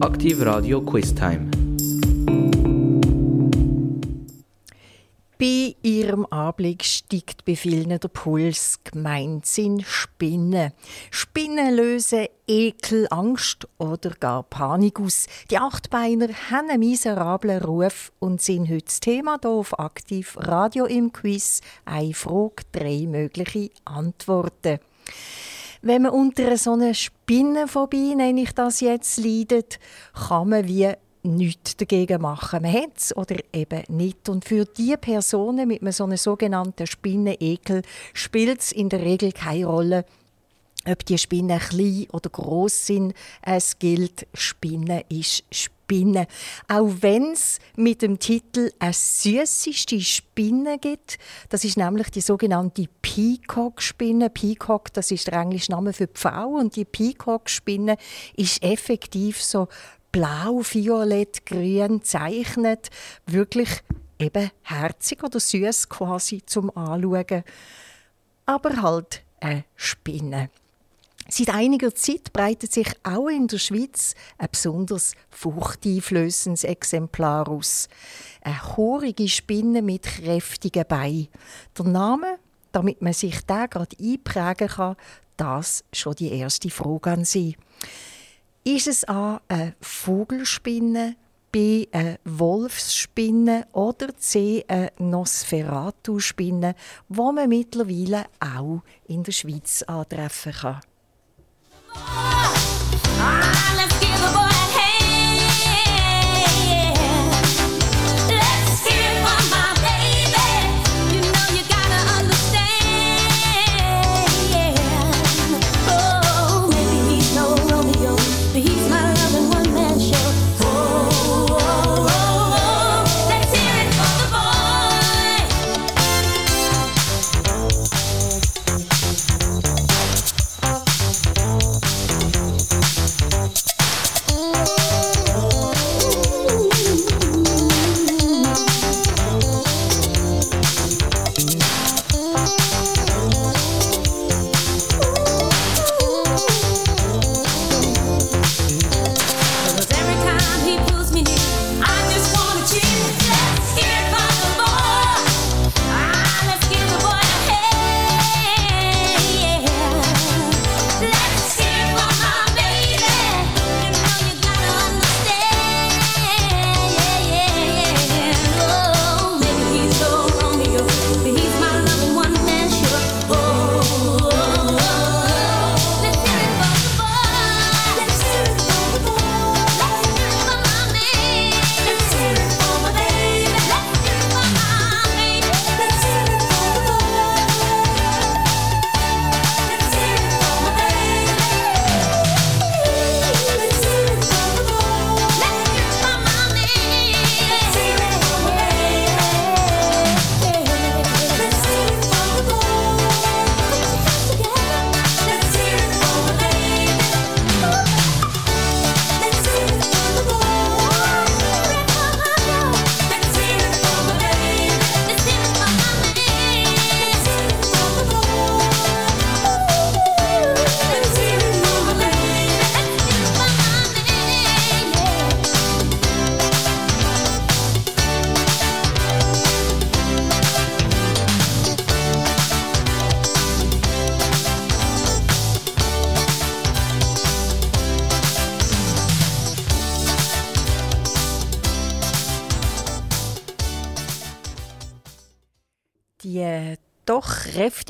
Aktiv Radio Quiz Time. Bei ihrem Anblick steigt bei vielen der Puls. Gemeint sind Spinnen. Spinnen lösen Ekel, Angst oder gar Panik aus. Die Achtbeiner haben einen miserablen Ruf und sind heute das Thema hier auf Aktiv Radio im Quiz. Eine Frage, drei mögliche Antworten. Wenn man unter so einer Spinnenphobie, nenne ich das jetzt, leidet, kann man wie nichts dagegen machen. Man hat es oder eben nicht. Und für die Personen mit einem so einem sogenannten Spinnenekel spielt es in der Regel keine Rolle, ob die Spinnen klein oder groß sind. Es gilt, Spinne ist Spinne. Auch wenn es mit dem Titel eine süßeste Spinne gibt, das ist nämlich die sogenannte Peacock-Spinne. Peacock, das ist der englische Name für Pfau und die Peacock-Spinne ist effektiv so blau, violett, grün zeichnet. Wirklich eben herzig oder süß quasi zum Anschauen. Aber halt eine Spinne. Seit einiger Zeit breitet sich auch in der Schweiz ein besonders furchteinflößendes Exemplar aus. Eine horige Spinne mit kräftigen Beinen. Der Name, damit man sich da gerade einprägen kann, das schon die erste Frage an Sie. Ist es A eine Vogelspinne, B eine Wolfsspinne oder C eine Nosferatu-Spinne, die man mittlerweile auch in der Schweiz antreffen kann? Ah,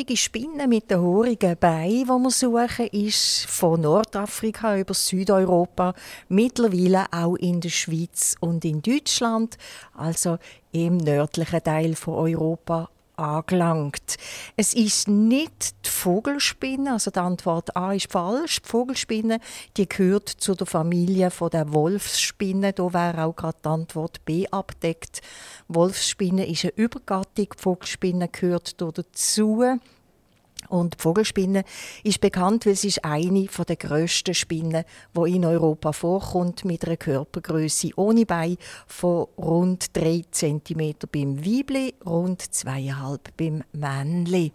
kräftige Spinne mit den horigen Beinen, die wir suchen, ist von Nordafrika über Südeuropa, mittlerweile auch in der Schweiz und in Deutschland, also im nördlichen Teil von Europa angelangt. Es ist nicht die Vogelspinne, also die Antwort A ist falsch. Die Vogelspinne, die gehört zu der Familie der Wolfsspinne. Da wäre auch gerade die Antwort B abdeckt. Wolfsspinne ist eine Übergattung, die Vogelspinne gehört dazu. Und die Vogelspinne ist bekannt, weil sie ist eine der grössten Spinnen, die in Europa vorkommt, mit einer Körpergröße ohne Bein von rund 3 cm beim Weibli, rund 2,5 beim Männli.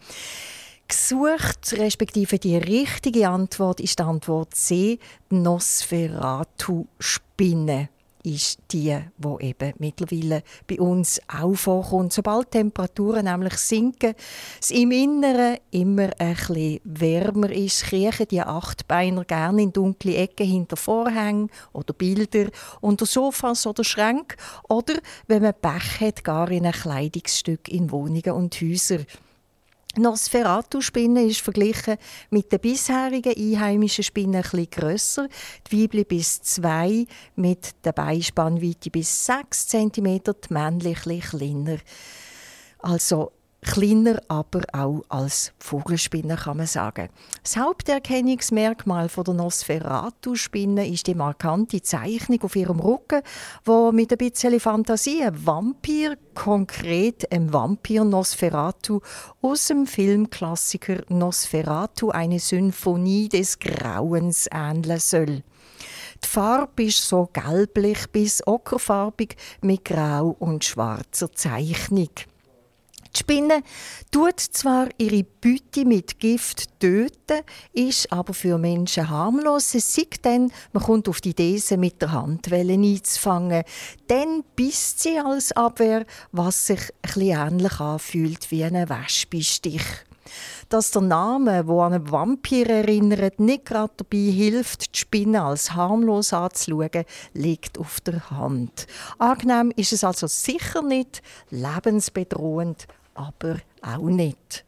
Gesucht, respektive die richtige Antwort ist die Antwort C, Nosferatu-Spinne ist die, wo eben mittlerweile bei uns auch vorkommt. Sobald die Temperaturen nämlich sinken, es im Inneren immer bisschen wärmer ist, kriechen die Achtbeiner gerne in dunkle Ecken hinter Vorhängen oder Bilder, unter Sofas oder Schränken oder, wenn man Pech hat, gar in ein Kleidungsstück in Wohnungen und Häusern. Nosferatu-Spinne ist verglichen mit den bisherigen einheimischen Spinnen etwas grösser. Die Weibli bis 2 mit der Beispannweite bis 6 cm, die männliche kleiner. Also kleiner, aber auch als Vogelspinne kann man sagen. Das Haupterkennungsmerkmal der Nosferatu-Spinne ist die markante Zeichnung auf ihrem Rücken, wo mit ein bisschen Fantasie ein Vampir, konkret ein Vampir Nosferatu aus dem Filmklassiker Nosferatu eine Symphonie des Grauens ähneln soll. Die Farbe ist so gelblich bis ockerfarbig mit grau und schwarzer Zeichnung. Die Spinne tut zwar ihre Beute mit Gift töten, ist aber für Menschen harmlos. Es sieht dann, man kommt auf die Idee, sie mit der Handwelle einzufangen. Dann bisst sie als Abwehr, was sich ein ähnlich anfühlt wie ein Wespistich. Dass der Name, wo an einen Vampir erinnert, nicht gerade dabei hilft, die Spinne als harmlos anzuschauen, liegt auf der Hand. Angenehm ist es also sicher nicht, lebensbedrohend aber auch nicht.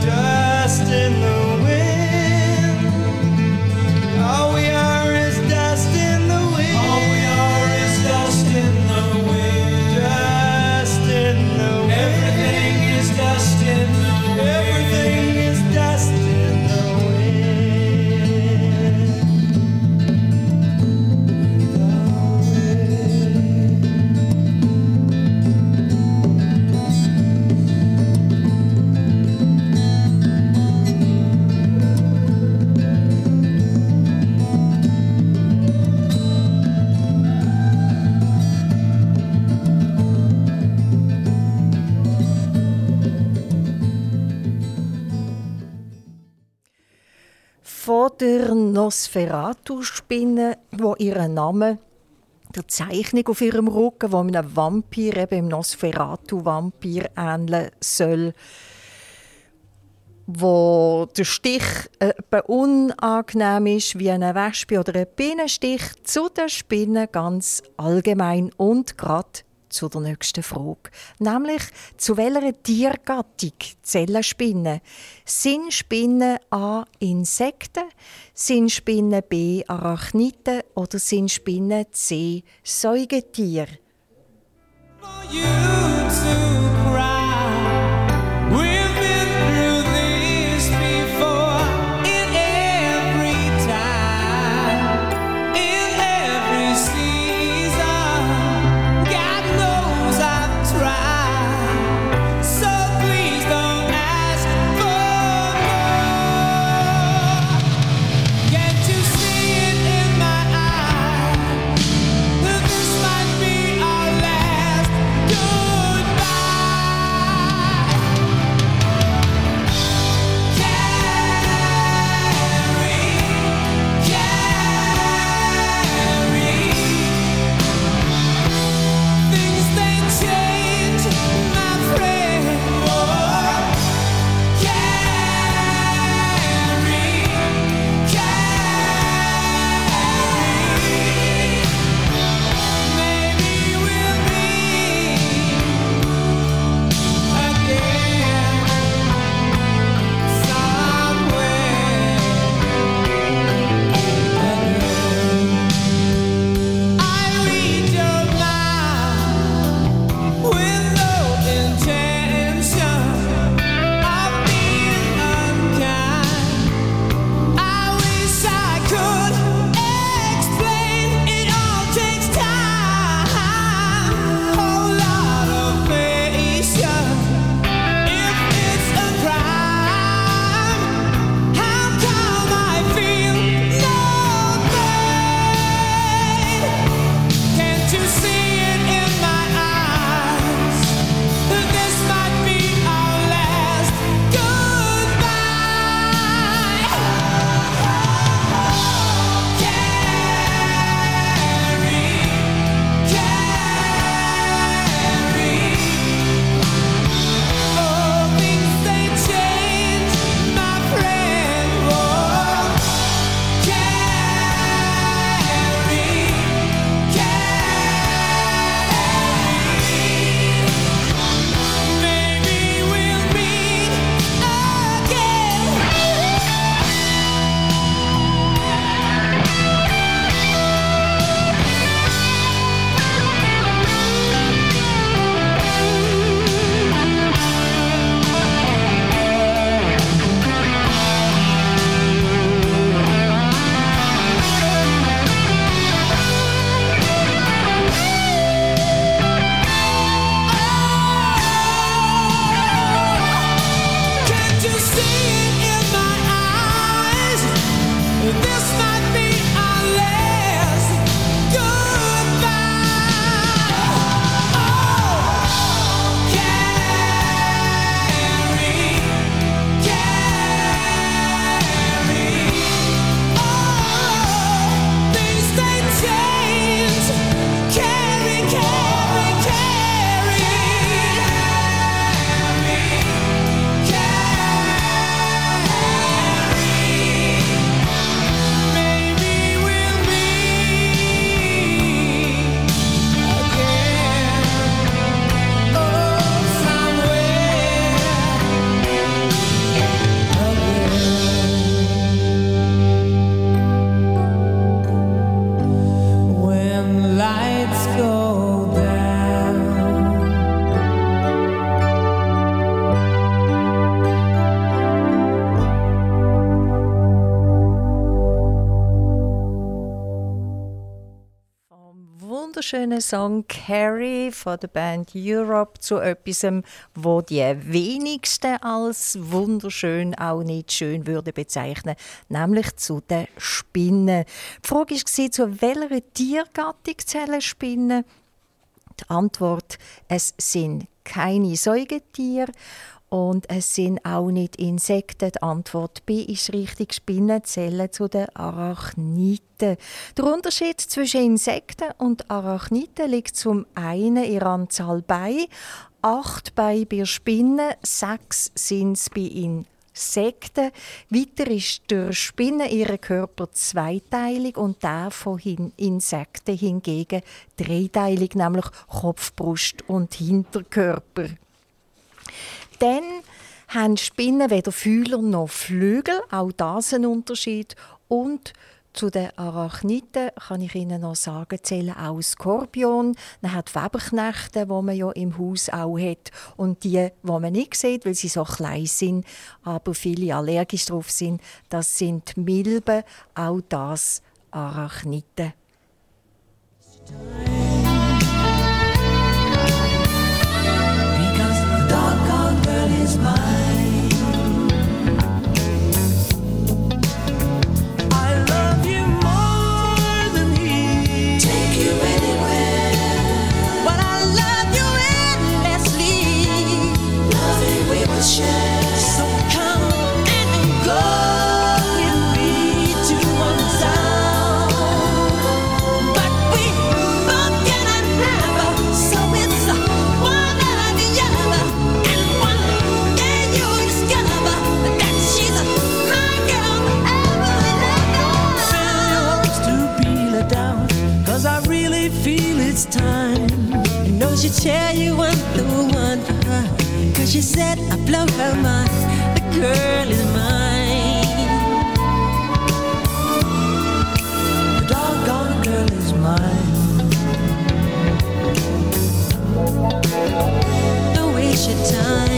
Just in the Nosferatu-Spinne, wo ihren Namen der Zeichnung auf ihrem Rücken, wo einem Vampir, eben im Nosferatu-Vampir ähneln soll, wo der Stich äh, unangenehm ist wie eine Wespe oder ein Bienenstich, zu den Spinnen ganz allgemein und gerade zu der nächsten Frage. Nämlich, zu welcher Tiergattung zählen Spinnen? Sind Spinnen A. Insekten? Sind Spinnen B. Arachniden? Oder sind Spinnen C. Säugetiere? Song Carrie von der Band Europe zu etwas, wo die wenigsten als wunderschön auch nicht schön würde bezeichnen, nämlich zu den Spinnen. Die Frage war, zu welcher Tiergattung zählen Spinnen? Die Antwort, es sind keine Säugetiere und es sind auch nicht Insekten. Die Antwort B ist richtig. Spinnen zählen zu den Arachniden. Der Unterschied zwischen Insekten und Arachniden liegt zum einen in der Anzahl bei. Acht bei bei Spinnen, sechs sind es bei Insekten. Weiter ist der Spinne ihre Körper zweiteilig und der von Insekten hingegen dreiteilig, nämlich Kopf, Brust und Hinterkörper. Dann haben Spinnen weder Fühler noch Flügel, auch das ein Unterschied. Und zu den Arachniden kann ich Ihnen noch sagen, zählen auch Skorpion. Man hat Weberknechte, die man ja im Haus auch hat. Und die, die man nicht sieht, weil sie so klein sind, aber viele allergisch drauf sind, das sind Milben, auch das Arachniden. Should tell you I'm the one for her. Uh, Cause she said I blow her mind. The girl is mine. The doggone girl is mine. Don't waste your time.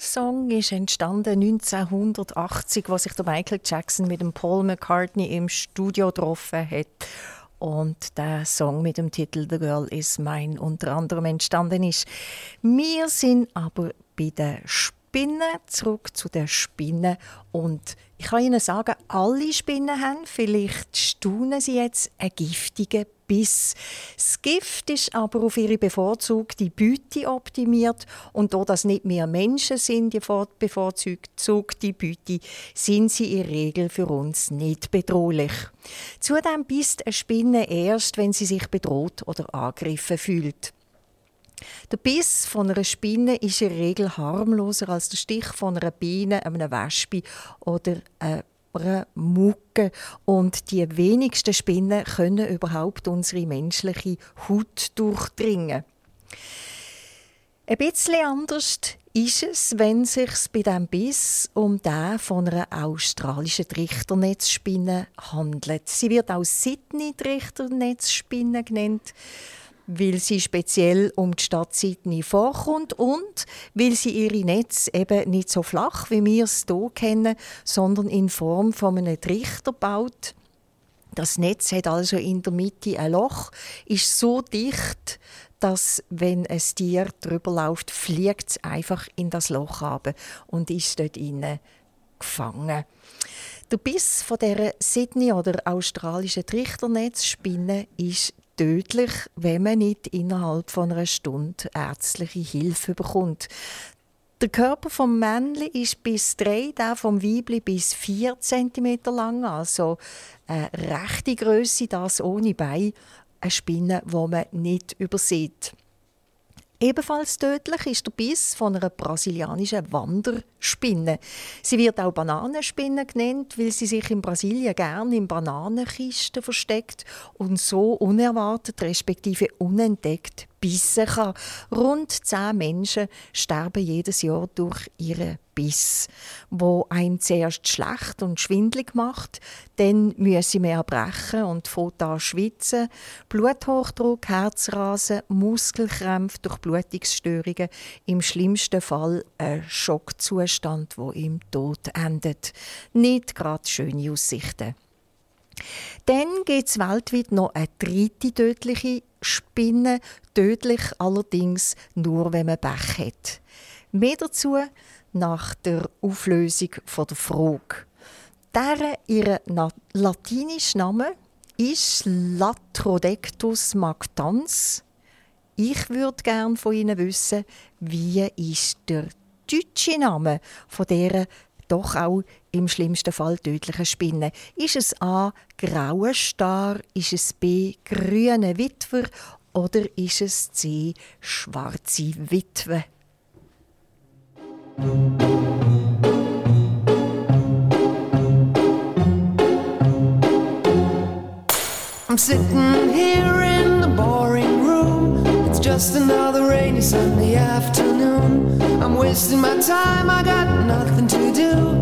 Song ist entstanden 1980, wo sich der Michael Jackson mit dem Paul McCartney im Studio getroffen hat und der Song mit dem Titel The Girl Is Mine unter anderem entstanden ist. Wir sind aber bei den Spinnen, zurück zu den Spinnen und ich kann Ihnen sagen, alle Spinnen haben, vielleicht staunen sie jetzt, einen giftigen Biss. Das Gift ist aber auf ihre bevorzugte Beute optimiert und da das nicht mehr Menschen sind, die bevorzugte Beute, sind sie in der Regel für uns nicht bedrohlich. Zudem bisst eine Spinne erst, wenn sie sich bedroht oder angegriffen fühlt. Der Biss von einer Spinne ist in der Regel harmloser als der Stich von einer Biene, einer Wespe oder einer Mucke. Und die wenigsten Spinnen können überhaupt unsere menschliche Haut durchdringen. Ein bisschen anders ist es, wenn es sich bei diesem Biss um den von einer australischen Trichternetzspinne handelt. Sie wird auch Sydney-Trichternetzspinne genannt. Weil sie speziell um die Stadt Sydney vorkommt und weil sie ihre Netze eben nicht so flach, wie wir es hier kennen, sondern in Form von einem Trichter baut. Das Netz hat also in der Mitte ein Loch, ist so dicht, dass wenn ein Tier drüber läuft, fliegt es einfach in das Loch ab und ist dort innen gefangen. Der Biss von der Sydney oder australischen Trichternetzspinne ist tödlich, wenn man nicht innerhalb von einer Stunde ärztliche Hilfe bekommt. Der Körper vom Männli ist bis drei, der vom Weibli bis vier cm lang, also eine rechte Größe, das ohne Bein, eine Spinne, die man nicht übersieht. Ebenfalls tödlich ist der Biss von einer brasilianischen Wanderspinne. Sie wird auch Bananenspinne genannt, weil sie sich in Brasilien gern in Bananenkisten versteckt und so unerwartet respektive unentdeckt bissen kann. Rund zehn Menschen sterben jedes Jahr durch ihre Biss, wo ein zuerst schlecht und schwindlig macht, dann müssen wir erbrechen und fängt an schwitzen, Bluthochdruck, Herzrasen, Muskelkrämpfe, Durchblutungsstörungen, im schlimmsten Fall ein Schockzustand, wo im Tod endet. Nicht gerade schöne Aussichten. Dann gibt es weltweit noch eine dritte tödliche Spinne, tödlich allerdings nur, wenn man Pech hat. Mehr dazu nach der Auflösung der Frage. Deren ihr latinischer Name ist Latrodectus mactans. Ich würde gerne von Ihnen wissen, wie ist der deutsche Name von dieser doch auch im schlimmsten Fall tödlichen Spinne. Ist es A. grauer Star, ist es B. grüne Witwer oder ist es C. schwarze Witwe? I'm sitting here in the boring room. It's just another rainy Sunday afternoon. I'm wasting my time, I got nothing to do.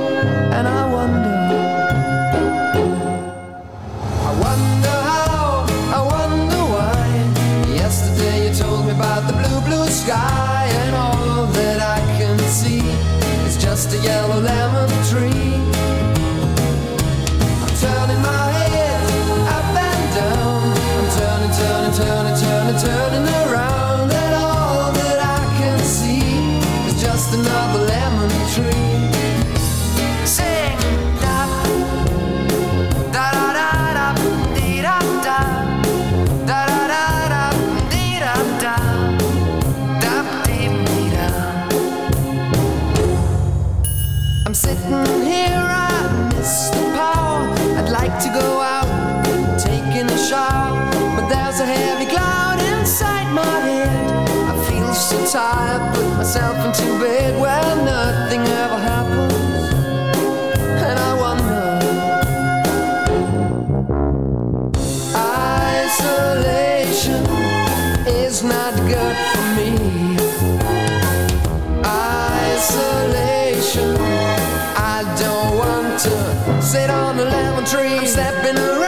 Sky, and all that I can see is just a yellow lemon tree. Tired, put myself into bed where nothing ever happens, and I wonder. Isolation is not good for me. Isolation, I don't want to sit on a lemon tree. I'm stepping around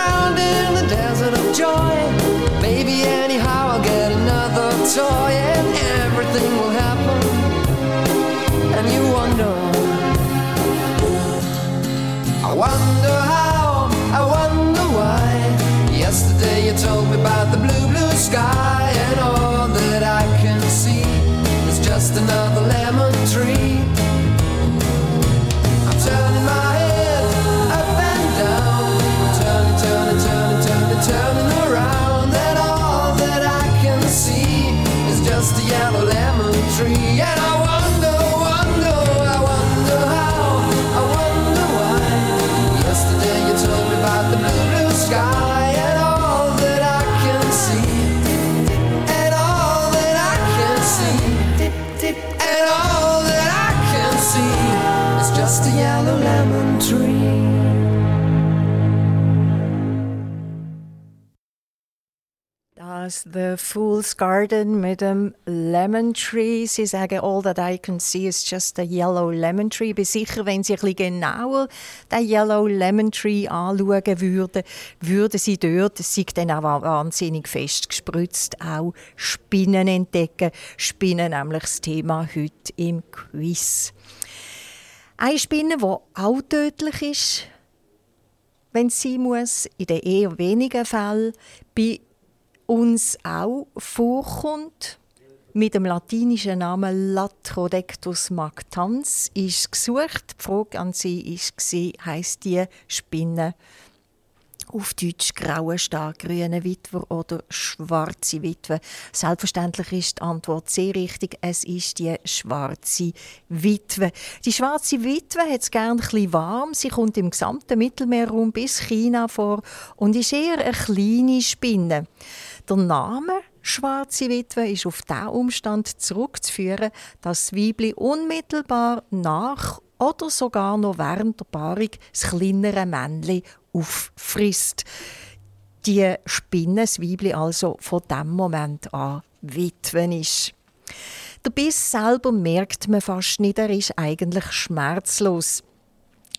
Das The Fool's Garden mit dem Lemon Tree. Sie sagen, all that I can see is just a yellow lemon tree. Ich bin sicher, wenn Sie ein genauer den Yellow Lemon Tree anschauen würden, würden Sie dort, es sei dann auch wahnsinnig fest gespritzt, auch Spinnen entdecken. Spinnen nämlich das Thema heute im Quiz. Eine Spinne, die auch tödlich ist, wenn sein muss, in den eher wenigen Fällen, bei uns auch vorkommt, mit dem latinischen Namen Latrodectus mactans, ist gesucht. Die Frage an Sie war, heisst die Spinne auf Deutsch graue starkgrüne Witwer oder schwarze Witwe. Selbstverständlich ist die Antwort sehr richtig. Es ist die schwarze Witwe. Die schwarze Witwe hat es gerne ein warm. Sie kommt im gesamten Mittelmeerraum bis China vor und ist eher eine kleine Spinne. Der Name Schwarze Witwe ist auf diesen Umstand zurückzuführen, dass das Weibli unmittelbar nach oder sogar noch während der Paarung das kleinere Männchen auffrisst. Die Spinne, das Weibli also von dem Moment an Witwen ist. Der Biss selber merkt man fast nicht, er ist eigentlich schmerzlos.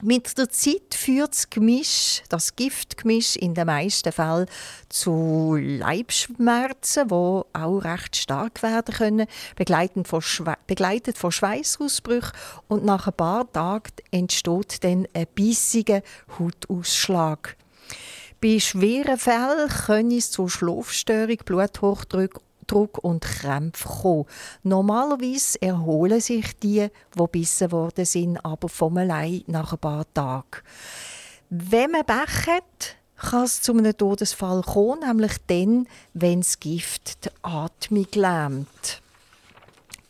Mit der Zeit führt das Gemisch, das Giftgemisch in den meisten Fällen zu Leibschmerzen, die auch recht stark werden können, begleitet von, Schwe begleitet von Schweißausbrüchen und nach ein paar Tagen entsteht dann ein bissiger Hautausschlag. Bei schweren Fällen können es zu Schlafstörung, Bluthochdruck Druck und Krämpfe kommen. Normalerweise erholen sich die, die bissen worden sind, aber vom allein nach ein paar Tagen. Wenn man Pech hat, kann es zu einem Todesfall kommen, nämlich dann, wenn das Gift die Atmung lähmt.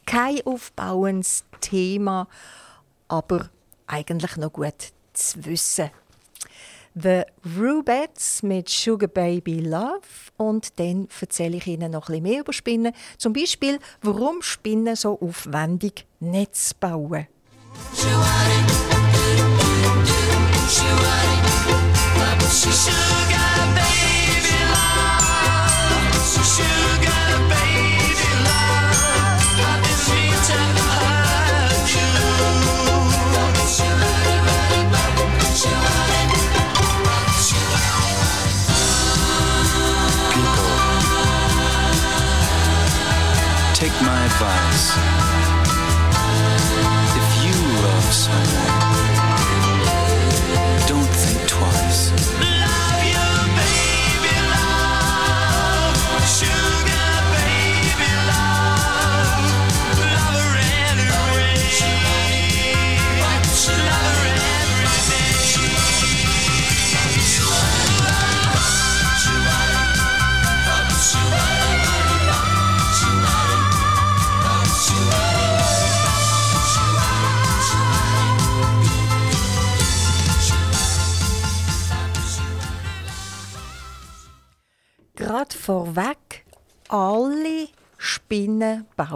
Kein aufbauendes Thema, aber eigentlich noch gut zu wissen. The Rubettes mit Sugar Baby Love und dann erzähle ich Ihnen noch ein bisschen mehr über Spinnen. Zum Beispiel, warum Spinnen so aufwendig Netz bauen.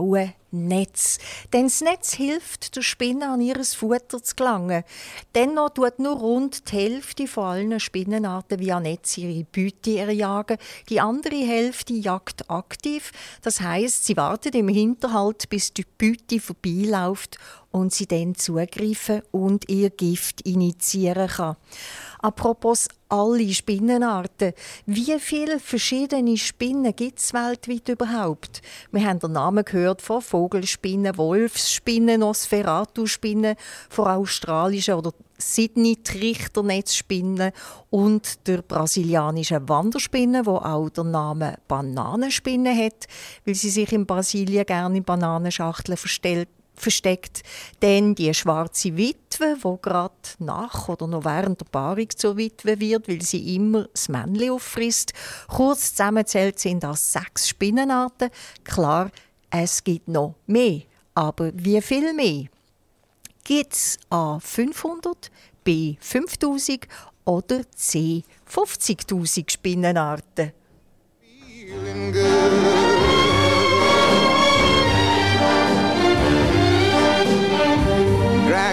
Bauen Netz. Denn das Netz hilft der Spinne an ihr Futter zu gelangen. Dennoch tut nur rund die Hälfte von allen Spinnenarten via Netz ihre Beute erjagen. Die andere Hälfte jagt aktiv. Das heißt, sie wartet im Hinterhalt, bis die Beute vorbeiläuft und sie dann zugreifen und ihr Gift initiieren kann. Apropos alle Spinnenarten. Wie viele verschiedene Spinnen gibt es weltweit überhaupt? Wir haben den Namen gehört von Vogelspinnen, Wolfsspinnen, Nosferatu-Spinnen, von australischen oder Sydney-Trichternetzspinnen und der brasilianischen Wanderspinne, wo auch der Name Bananenspinne hat, weil sie sich in Brasilien gerne in Bananenschachteln verstellt versteckt. Dann die schwarze Witwe, wo gerade nach oder noch während der Paarung zur Witwe wird, weil sie immer das Männchen auffrisst. Kurz zusammenzählt sind das sechs Spinnenarten. Klar, es gibt noch mehr. Aber wie viel mehr? Gibt es A 500, B 5000 oder C 50.000 Spinnenarten? Feeling good.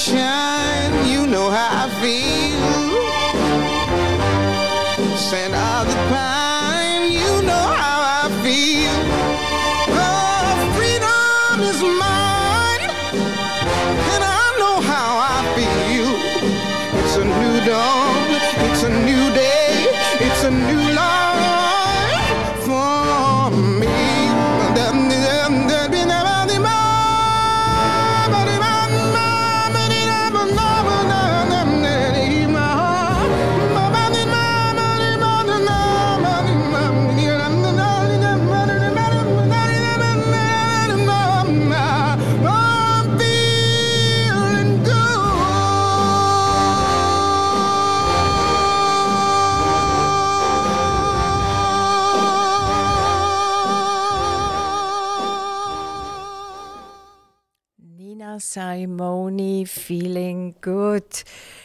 shine, Simone, Feeling Good.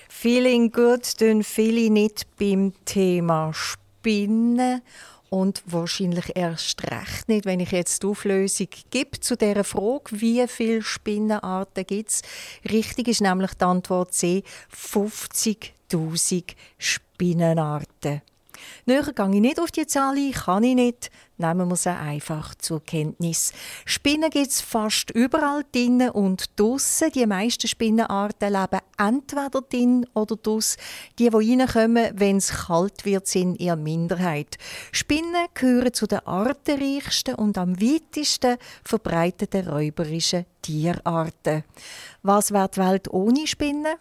Feeling Good tun viele nicht beim Thema Spinnen und wahrscheinlich erst recht nicht, wenn ich jetzt die Auflösung gebe zu der Frage, wie viele Spinnenarten gibt es. Richtig ist nämlich die Antwort C, 50'000 Spinnenarten. Näher gehe ich nicht auf die Zahl ein, kann ich nicht. Nehmen wir sie einfach zur Kenntnis. Spinnen gibt es fast überall drinnen und draussen. Die meisten Spinnenarten leben entweder drin oder draus. Die, die reinkommen, wenn es kalt wird, sind eher Minderheit. Spinnen gehören zu den artenreichsten und am weitesten verbreiteten räuberischen Tierarten. Was wäre die Welt ohne Spinnen?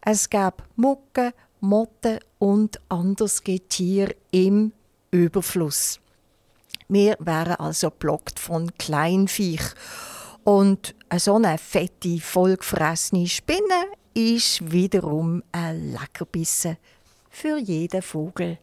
Es gäbe Mucken, Motten und anderes Getier im Überfluss. Wir wären also blockt von Kleinviech. Und so eine fette, vollgefressene Spinne ist wiederum ein Leckerbissen für jeden Vogel.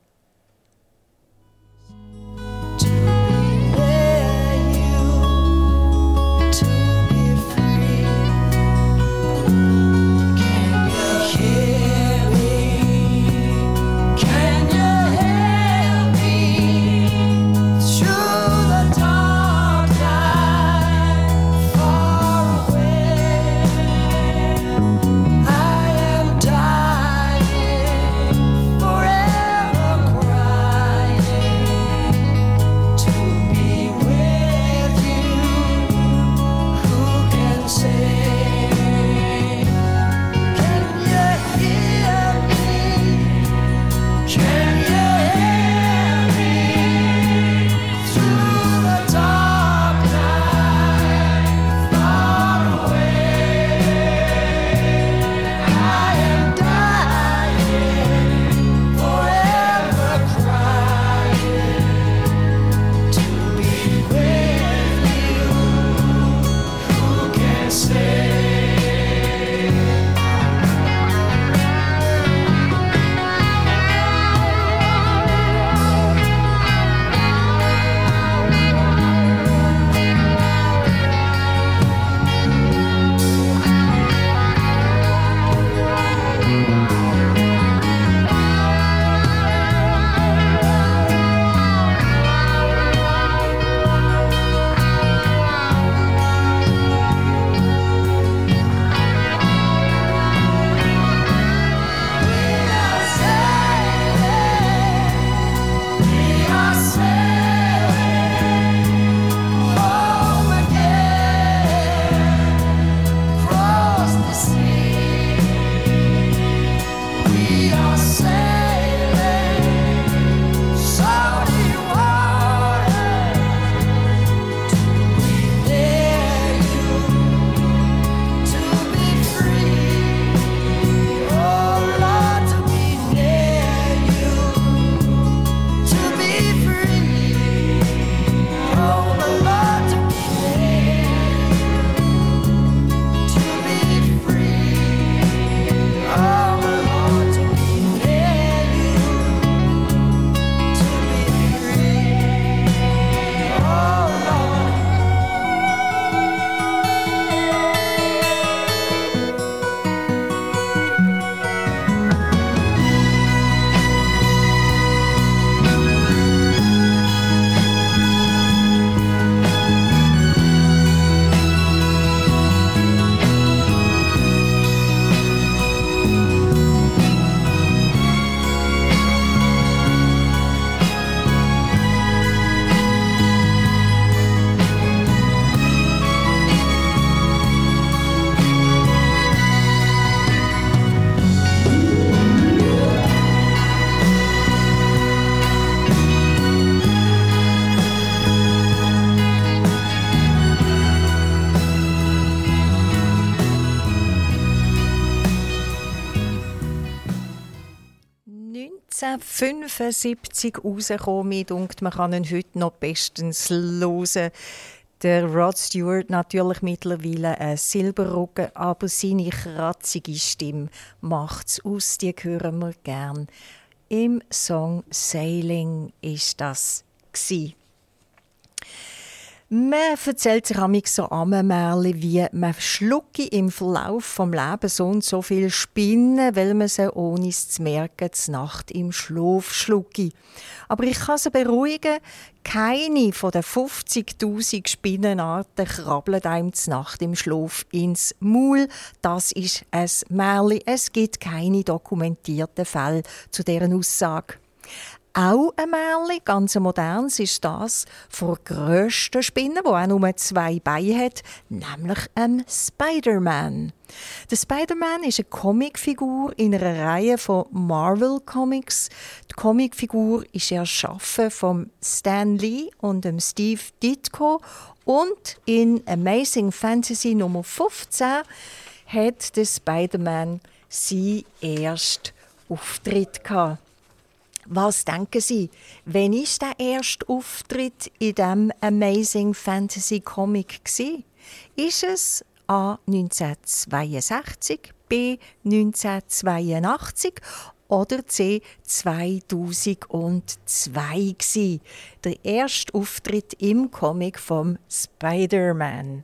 1975 rausgekommen. Denkt, man kann ihn heute noch bestens hören. Der Rod Stewart natürlich mittlerweile ein Silberrücken, aber seine kratzige Stimme macht es aus. Die hören wir gern. Im Song Sailing ist das gewesen. Man erzählt sich amig so Ammenmärchen, wie man schlucke im Verlauf vom Leben so und so viel Spinnen, weil man sie ohne es zu merken zur Nacht im Schlaf schlucke. Aber ich kann sie beruhigen, keine von den 50.000 Spinnenarten krabbelt einem zur Nacht im Schlaf ins Maul. Das ist ein Märchen. Es gibt keine dokumentierten Fälle zu deren Aussage. Auch ein Märchen, ganz modernes, ist das von grössten Spinne, die auch nur zwei Beine hat, nämlich einem Spider-Man. Der Spider-Man ist eine Comicfigur in einer Reihe von Marvel Comics. Die Comicfigur ist erschaffen von Stan Lee und Steve Ditko und in Amazing Fantasy Nummer 15 hat der Spider-Man seinen ersten Auftritt gehabt. Was denken Sie, wenn ist der erste Auftritt in dem Amazing Fantasy Comic gsi? Ist es A 1962, B 1982 oder C 2002 gsi? Der erste Auftritt im Comic vom Spider-Man.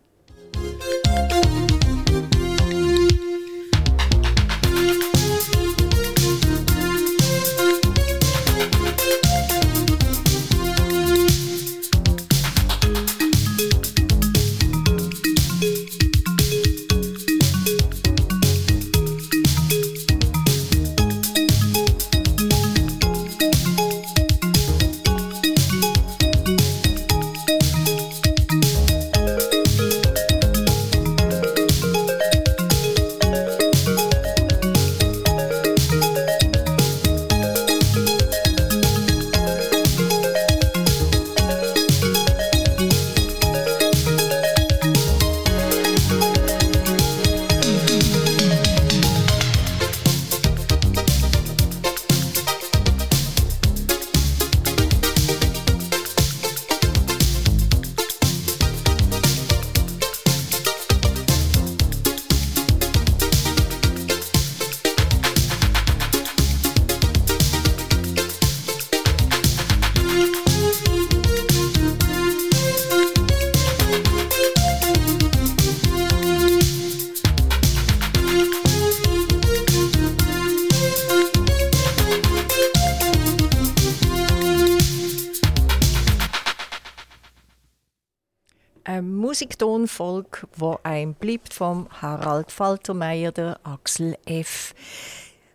Musiktonfolge, wo ein bleibt vom Harald Faltermeier, der Axel F.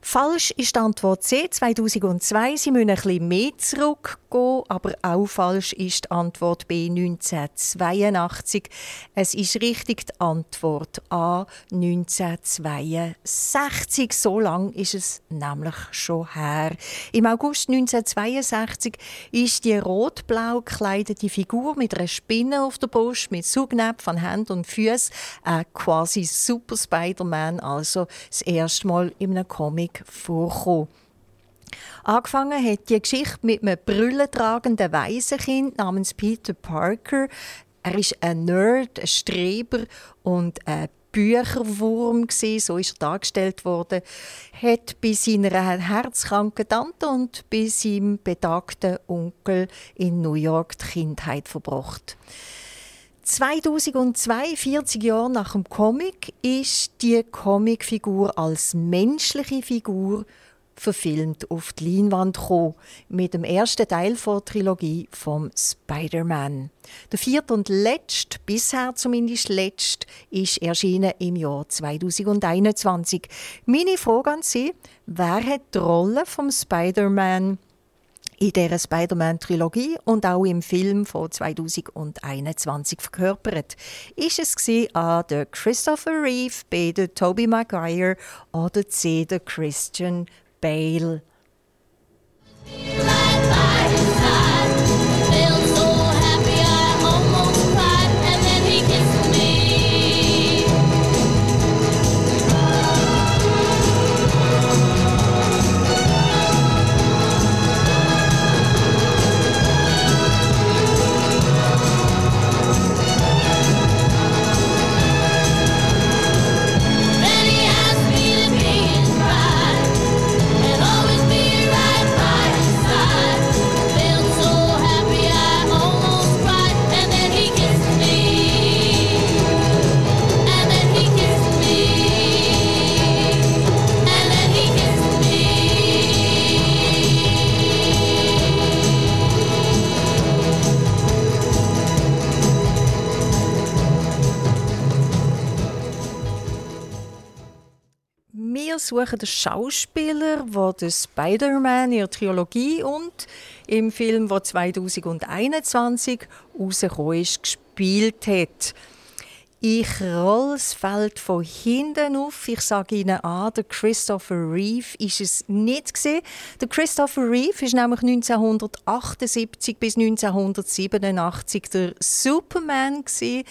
Falsch ist die Antwort C, 2002. Sie müssen ein bisschen mehr zurückgehen, aber auch falsch ist die Antwort B, 1982. Es ist richtig die Antwort A, 1962. So lang ist es nämlich schon her. Im August 1962 ist die rot-blau gekleidete Figur mit einer Spinne auf der Brust, mit Saugnäpfen von Händen und Füßen, quasi Super Spider-Man, also das erste Mal in einem Comic Musik vorkommen. Angefangen hat die Geschichte mit einem brüllentragenden Waisenkind namens Peter Parker. Er ist ein Nerd, ein Streber und ein Bücherwurm so ist er dargestellt worden, hat bei seiner herzkranken Tante und bei seinem betagten Onkel in New York die Kindheit verbracht. 2002, 40 Jahre nach dem Comic, ist die Comicfigur als menschliche Figur verfilmt auf die Leinwand gekommen, mit dem ersten Teil der Trilogie vom Spider-Man. Der vierte und letzte, bisher zumindest letzte, ist erschienen im Jahr 2021. Meine Frage an Sie, wer hat die Rolle vom Spider-Man in dieser Spider-Man-Trilogie und auch im Film von 2021 verkörpert. Ist es A. der Christopher Reeve, B. der Tobey Maguire oder C. der Christian Bale? Suchen den Schauspieler, der Spider-Man in der Trilogie und im Film, der 2021 rausgekommen ist, gespielt hat. Ich roll das Feld von hinten auf. Ich sage Ihnen an, der Christopher Reeve ist es nicht gesehen. Der Christopher Reeve ist nämlich 1978 bis 1987 der Superman gewesen.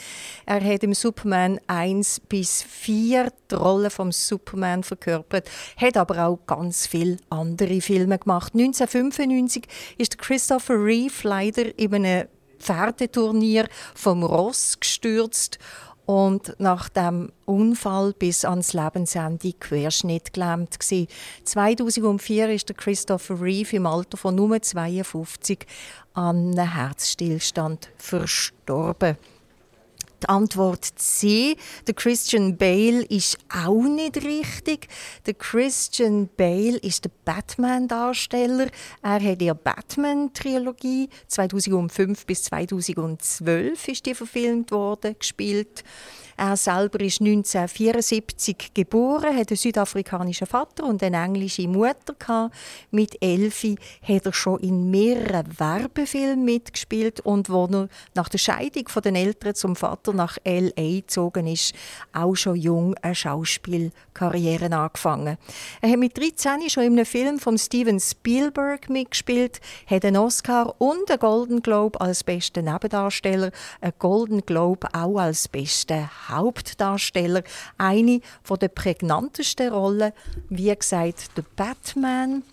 Er hat im Superman 1 bis 4 die Rolle vom Superman verkörpert, hat aber auch ganz viele andere Filme gemacht. 1995 ist der Christopher Reeve leider in einem Pferdeturnier vom Ross gestürzt und nach dem Unfall bis ans Lebensende querschnittgelähmt gsi. 2004 ist der Christopher Reeve im Alter von nur 52 an einem Herzstillstand verstorben. Die Antwort C. Der Christian Bale ist auch nicht richtig. Der Christian Bale ist der Batman-Darsteller. Er hat die Batman-Trilogie 2005 bis 2012 ist die verfilmt worden, gespielt. Er selber ist 1974 geboren, hat einen südafrikanischen Vater und eine englische Mutter gehabt. Mit Elfi hat er schon in mehreren Werbefilmen mitgespielt und wo er nach der Scheidung von den Eltern zum Vater nach LA gezogen ist, auch schon jung eine Schauspielkarriere angefangen. Er hat mit 13 schon in einem Film von Steven Spielberg mitgespielt, hat einen Oscar und einen Golden Globe als bester Nebendarsteller, einen Golden Globe auch als bester Hauptdarsteller. Eine der prägnantesten Rollen, wie gesagt, der Batman.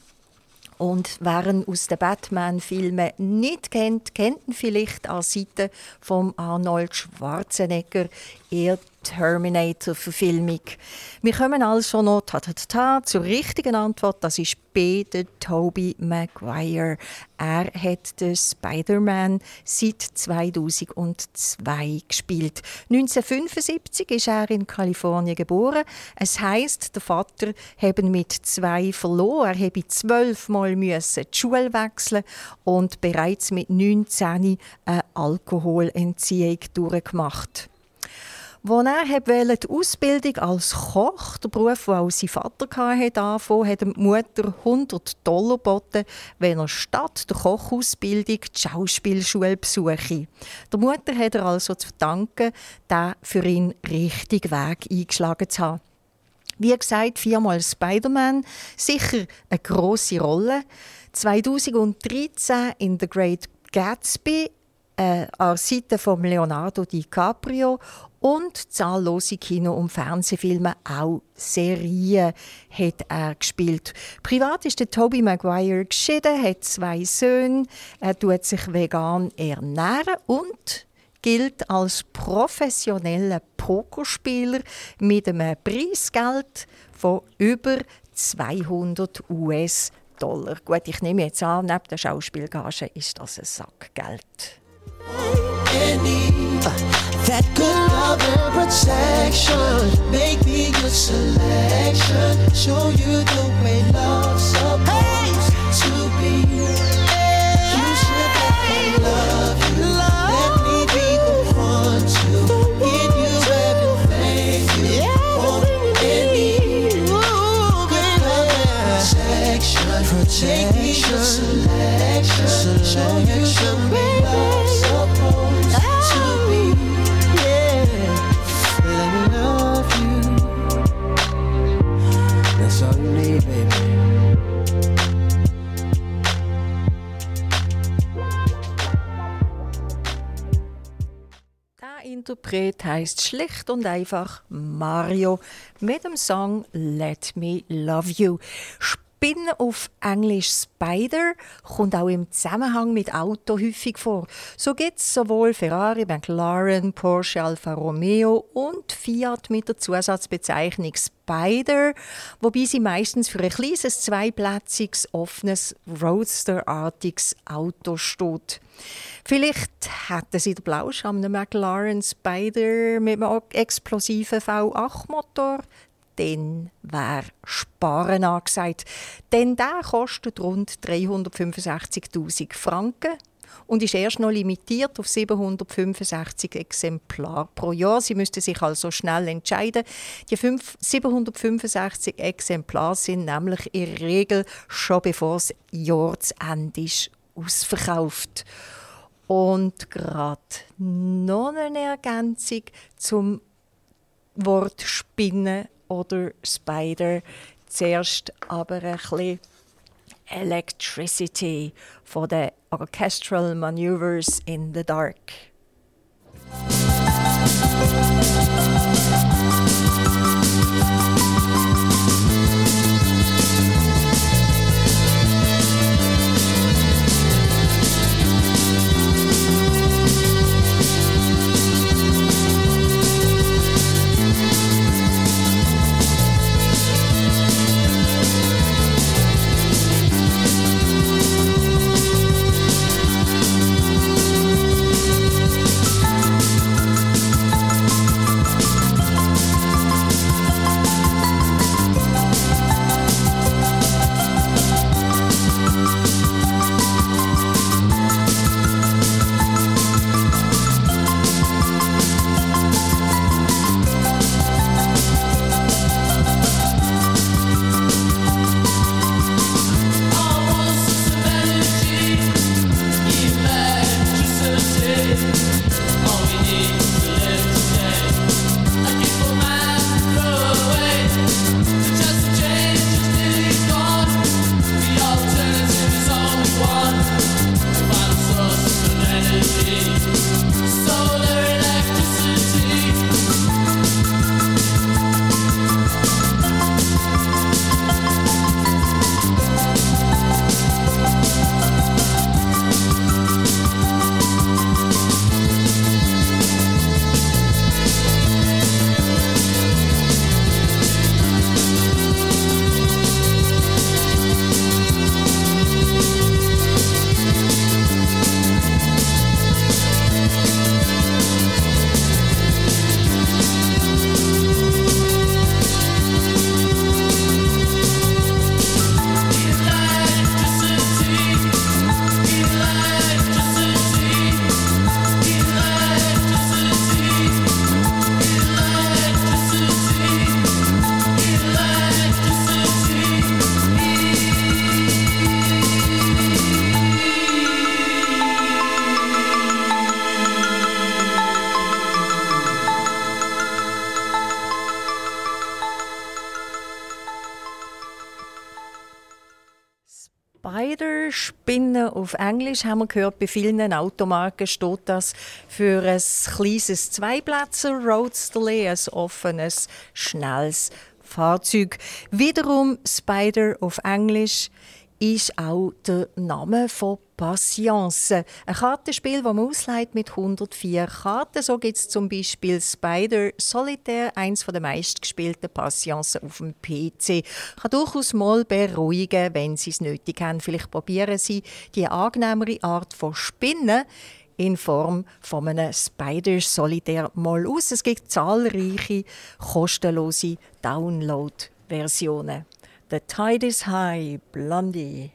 Und wer ihn aus den Batman-Filmen nicht kennt, kennt ihn vielleicht an Seite von Arnold Schwarzenegger eher Terminator-Verfilmung. Wir kommen also noch ta -ta -ta zur richtigen Antwort. Das ist B, der Tobey Maguire. Er hat den Spider-Man seit 2002 gespielt. 1975 ist er in Kalifornien geboren. Es heißt, der Vater haben mit zwei verloren. Er habe zwölfmal die Schule wechseln und bereits mit 19 eine Alkoholentziehung durchgemacht. Als er die Ausbildung als Koch, der Beruf, den auch sein Vater hatte, anfangen, hat die Mutter 100 Dollar geboten, wenn er statt der Kochausbildung die Schauspielschule besuche. Der Mutter hat er also zu verdanken, den für ihn richtigen Weg eingeschlagen zu haben. Wie gesagt, viermal Spider-Man, sicher eine grosse Rolle. 2013 in The Great Gatsby äh, an der Seite von Leonardo DiCaprio und zahllose Kino- und Fernsehfilme, auch Serien hat er gespielt. Privat ist der Toby Maguire geschieden, hat zwei Söhne, er tut sich vegan ernähren und gilt als professioneller Pokerspieler mit einem Preisgeld von über 200 US-Dollar. Gut, ich nehme jetzt an, neben der Schauspielgage ist das ein Sackgeld. That good love and protection. Make me your selection. Show you the way love's supposed to be. You should let me love you. Let me be the one to give you everything you want. Good love and protection. Make me your selection. Show you Interpret heißt schlicht und einfach Mario mit dem Song Let Me Love You. Spinnen auf Englisch Spider kommt auch im Zusammenhang mit Auto häufig vor. So gibt es sowohl Ferrari, McLaren, Porsche, Alfa Romeo und Fiat mit der Zusatzbezeichnung Spider, wobei sie meistens für ein kleines, zweiplätziges, offenes, Roadster-artiges Auto steht. Vielleicht hätten sie den Blauscham einen McLaren Spider mit einem explosiven V8-Motor dann wäre Sparen angesagt. Denn der kostet rund 365.000 Franken und ist erst noch limitiert auf 765 Exemplare pro Jahr. Sie müssten sich also schnell entscheiden. Die 5, 765 Exemplare sind nämlich in der Regel schon bevor das Jahr zu Ende ist ausverkauft. Und gerade noch eine Ergänzung zum Wort Spinne oder Spider. Zuerst aber ein bisschen Electricity for the Orchestral Maneuvers in the Dark. Auf Englisch haben wir gehört, bei vielen Automarken steht das für ein kleines Zweiplätzer Roadsterly, ein offenes, schnelles Fahrzeug. Wiederum Spider auf Englisch ist auch der Name von Patience. Ein Kartenspiel, das man ausleiht mit 104 Karten. So gibt es zum Beispiel Spider Solitaire, eines der meistgespielten Patience auf dem PC. Kann durchaus mal beruhigen, wenn Sie es nötig haben. Vielleicht probieren Sie die angenehmere Art von Spinnen in Form von einem Spider Solitaire mal aus. Es gibt zahlreiche kostenlose Download-Versionen. The Tide is High, Blondie.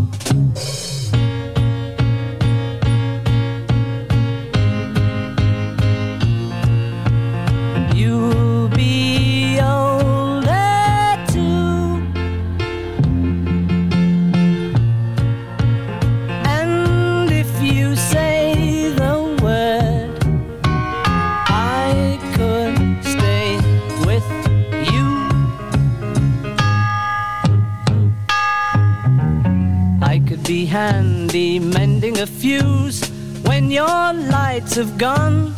Have gone.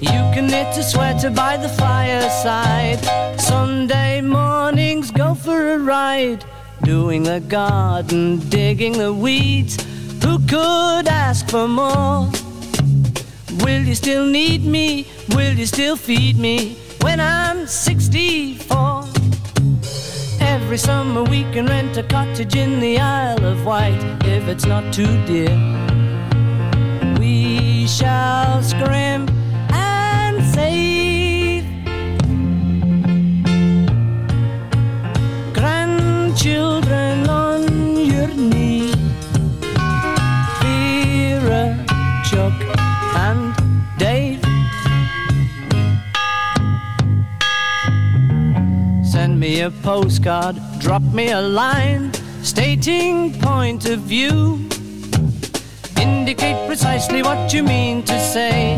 You can knit a sweater by the fireside. Sunday mornings go for a ride. Doing the garden, digging the weeds. Who could ask for more? Will you still need me? Will you still feed me when I'm 64? Every summer we can rent a cottage in the Isle of Wight if it's not too dear. We shall scrimp and save. Grandchildren on your knee. Vera, Chuck, and Dave. Send me a postcard, drop me a line stating point of view. Indicate precisely what you mean to say.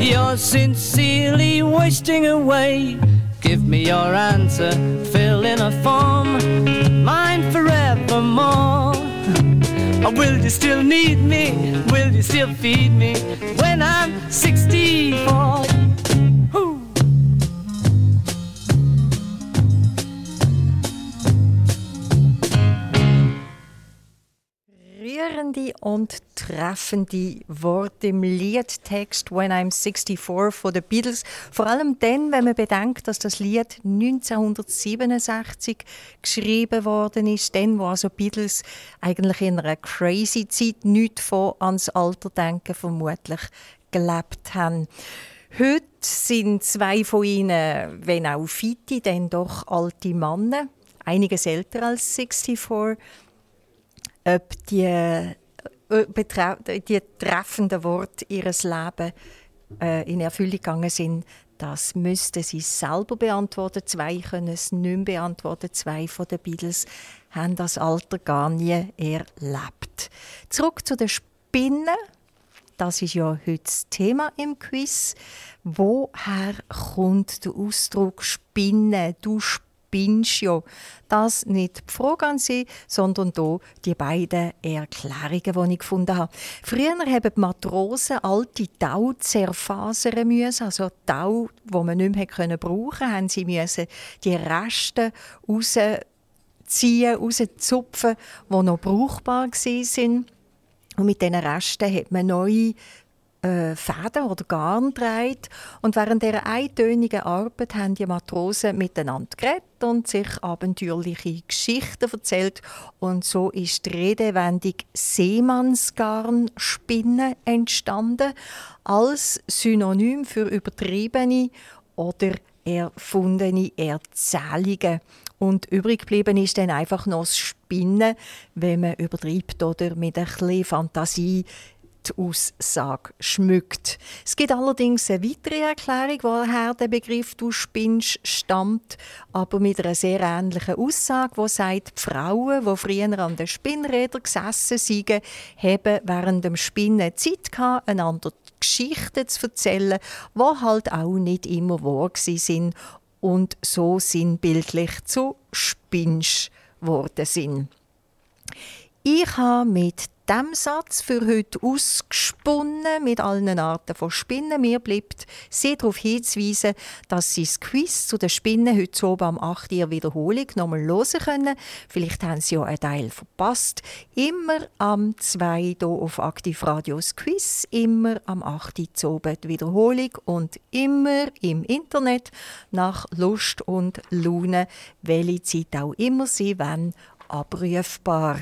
You're sincerely wasting away. Give me your answer, fill in a form, mine forevermore. Or will you still need me? Will you still feed me when I'm 64? Rührende und treffende Worte im Liedtext When I'm 64 von den Beatles. Vor allem dann, wenn man bedenkt, dass das Lied 1967 geschrieben worden ist, dann, wo also Beatles eigentlich in einer crazy Zeit nicht von ans Alter denken vermutlich gelebt haben. Heute sind zwei von ihnen, wenn auch fitte, dann doch alte Männer, einiges älter als 64 ob die, äh, die treffenden Worte ihres Lebens äh, in Erfüllung gegangen sind, das müssten sie selber beantworten. Zwei können es nicht mehr beantworten. Zwei von den Beatles haben das Alter gar nie erlebt. Zurück zu den Spinnen. Das ist ja heute das Thema im Quiz. Woher kommt der Ausdruck Spinne? Du spinnst ja. Das nicht die Frage an Sie, sondern hier die beiden Erklärungen, die ich gefunden habe. Früher haben die Matrosen alte Tau zerfasern müssen, also Tau, wo man nicht mehr können brauchen, haben sie müssen die Reste rausziehen, rauszupfen, die noch brauchbar waren. Und mit diesen Resten hat man neue äh, Fäden oder Garn gedreht. Und während dieser eintönigen Arbeit haben die Matrosen miteinander geredet und sich abenteuerliche Geschichten erzählt. Und so ist die Redewendung Seemannsgarnspinne entstanden, als Synonym für übertriebene oder erfundene Erzählungen. Und übrig geblieben ist dann einfach noch das Spinnen, wenn man übertreibt oder mit ein bisschen Fantasie die Aussage schmückt. Es gibt allerdings eine weitere Erklärung, woher der Begriff «du spinnst» stammt, aber mit einer sehr ähnlichen Aussage, die sagt, die Frauen, die früher an den Spinnrädern gesessen sind, haben während dem Spinnen Zeit gehabt, einander Geschichten zu erzählen, die halt auch nicht immer wahr sind und so sinnbildlich zu Spinsch worden sind. Ich habe mit dem Satz für heute ausgesponnen, mit allen Arten von Spinnen. Mir bleibt Sie darauf hinzuweisen, dass Sie das Quiz zu den Spinnen heute oben am 8. Uhr Wiederholung nochmal hören können. Vielleicht haben Sie ja einen Teil verpasst. Immer am 2 hier auf Aktiv Radios Quiz, immer am 8. Uhr oben die Wiederholung und immer im Internet nach Lust und Laune, welche Zeit auch immer Sie wollen, abrufbar.